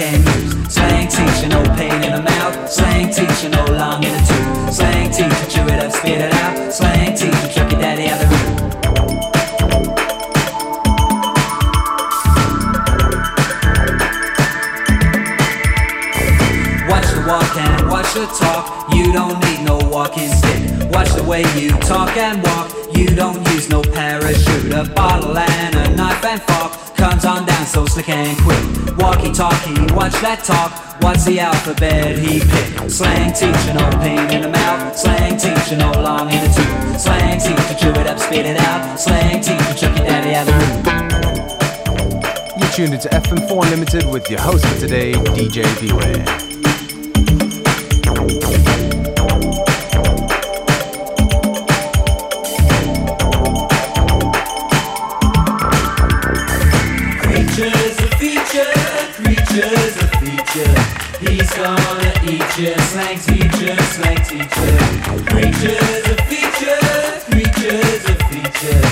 Can use. Slang teacher, no pain in the mouth. Slang teacher, no long in the tooth. Slang teacher, chew it up, spit it out. Slang teacher, chuck your daddy out the room. Watch the walk and watch the talk. You don't need no walking stick. Watch the way you talk and walk. You don't use no parachute. A bottle and a knife and fork comes on down so slick and quick. Walkie talkie, watch that talk. What's the alphabet he picked? Slang teacher, no pain in the mouth. Slang teacher, no long in the tooth. Slang teacher, chew it up, spit it out. Slang teacher, chuck daddy out the room. You're tuned into FM4 Unlimited with your host for today, DJ Beware. You. Slang teacher, slang teacher. Creatures a feature, creatures a feature.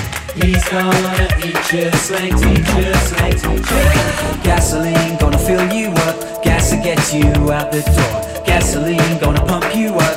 He's gonna eat you. Slang teacher, slang teacher. Gasoline gonna fill you up. Gas to get you out the door. Gasoline gonna pump you up,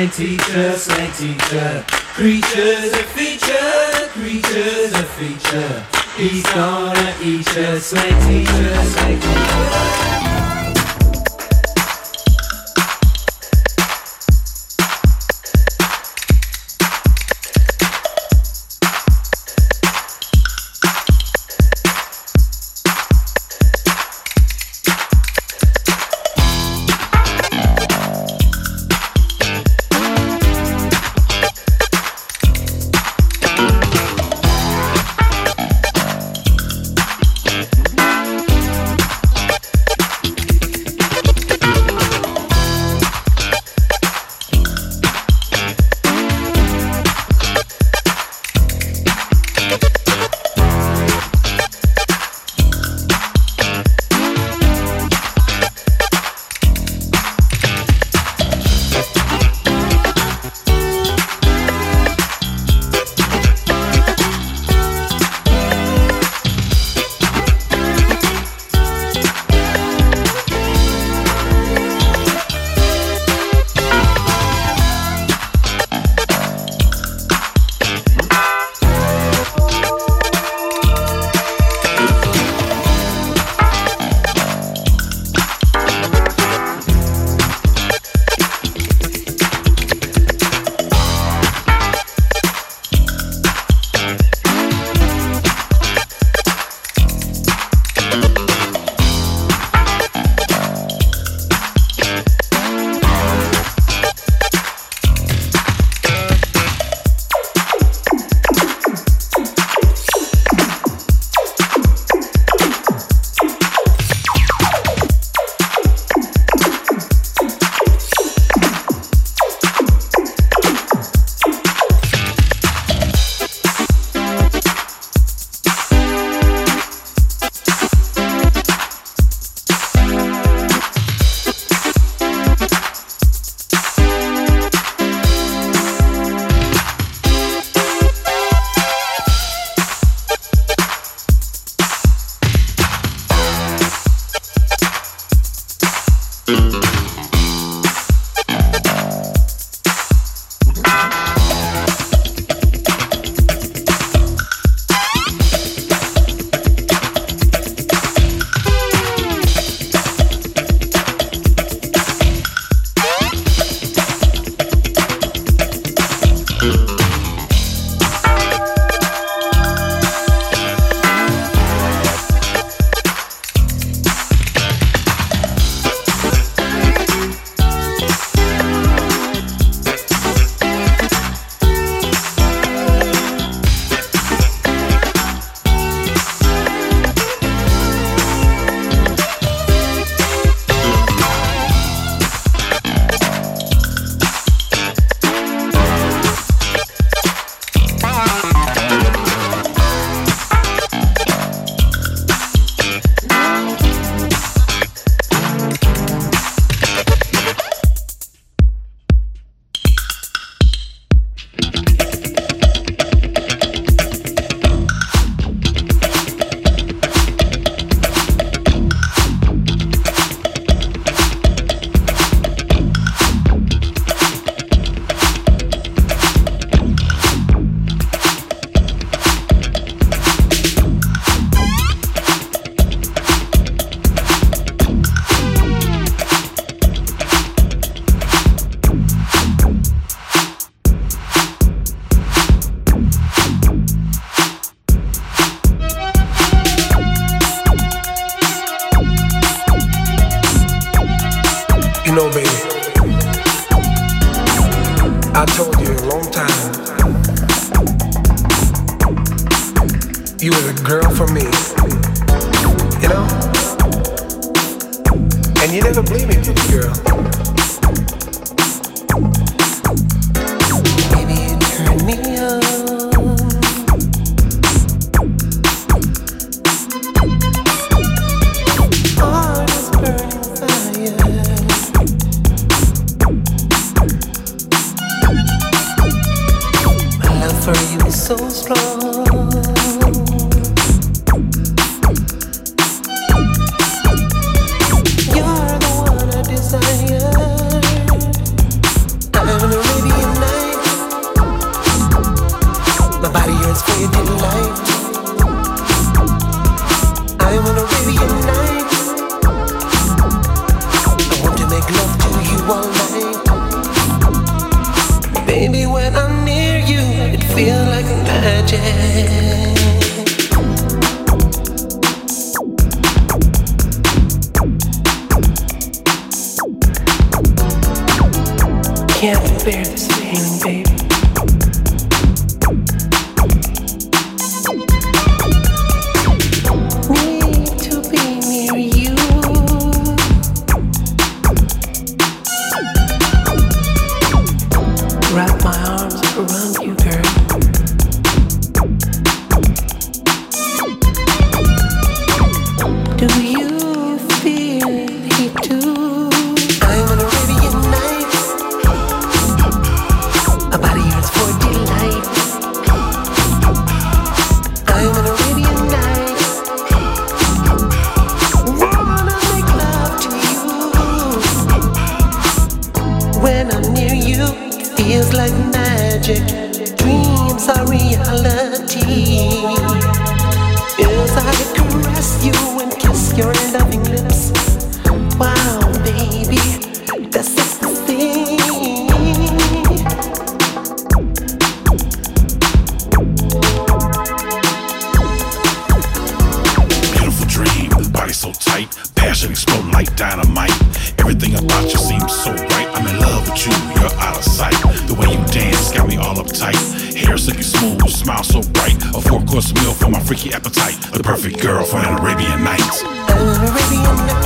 You, teacher, slang teacher. Creatures a feature, creatures a feature. He's gonna eat you, slang teacher, slang teacher. dynamite. Everything about you seems so right. I'm in love with you, you're out of sight. The way you dance got me all uptight. Hair silky smooth, smile so bright. A four course meal for my freaky appetite. The perfect girl for an Arabian night. Arabian night.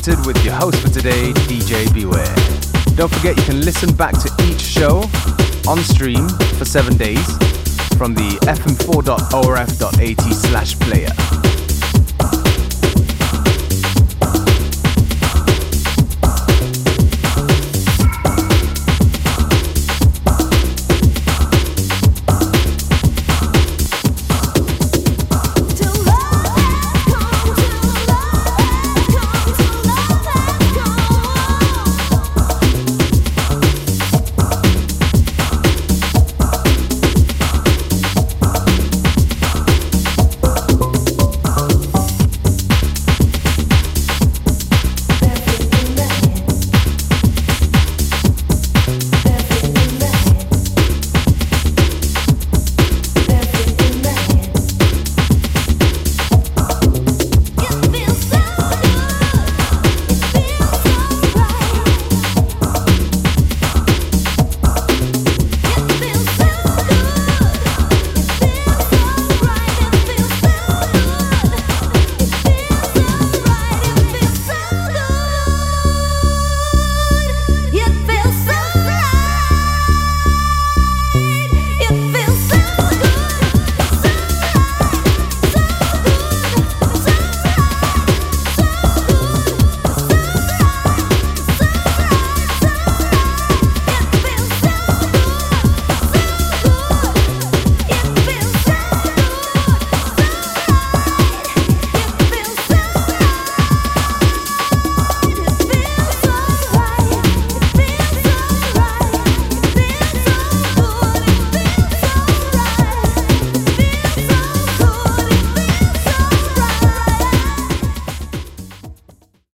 FM4 Unlimited with your host for today, DJ Beware. Don't forget you can listen back to each show on stream for seven days from the fm4.orf.at slash player.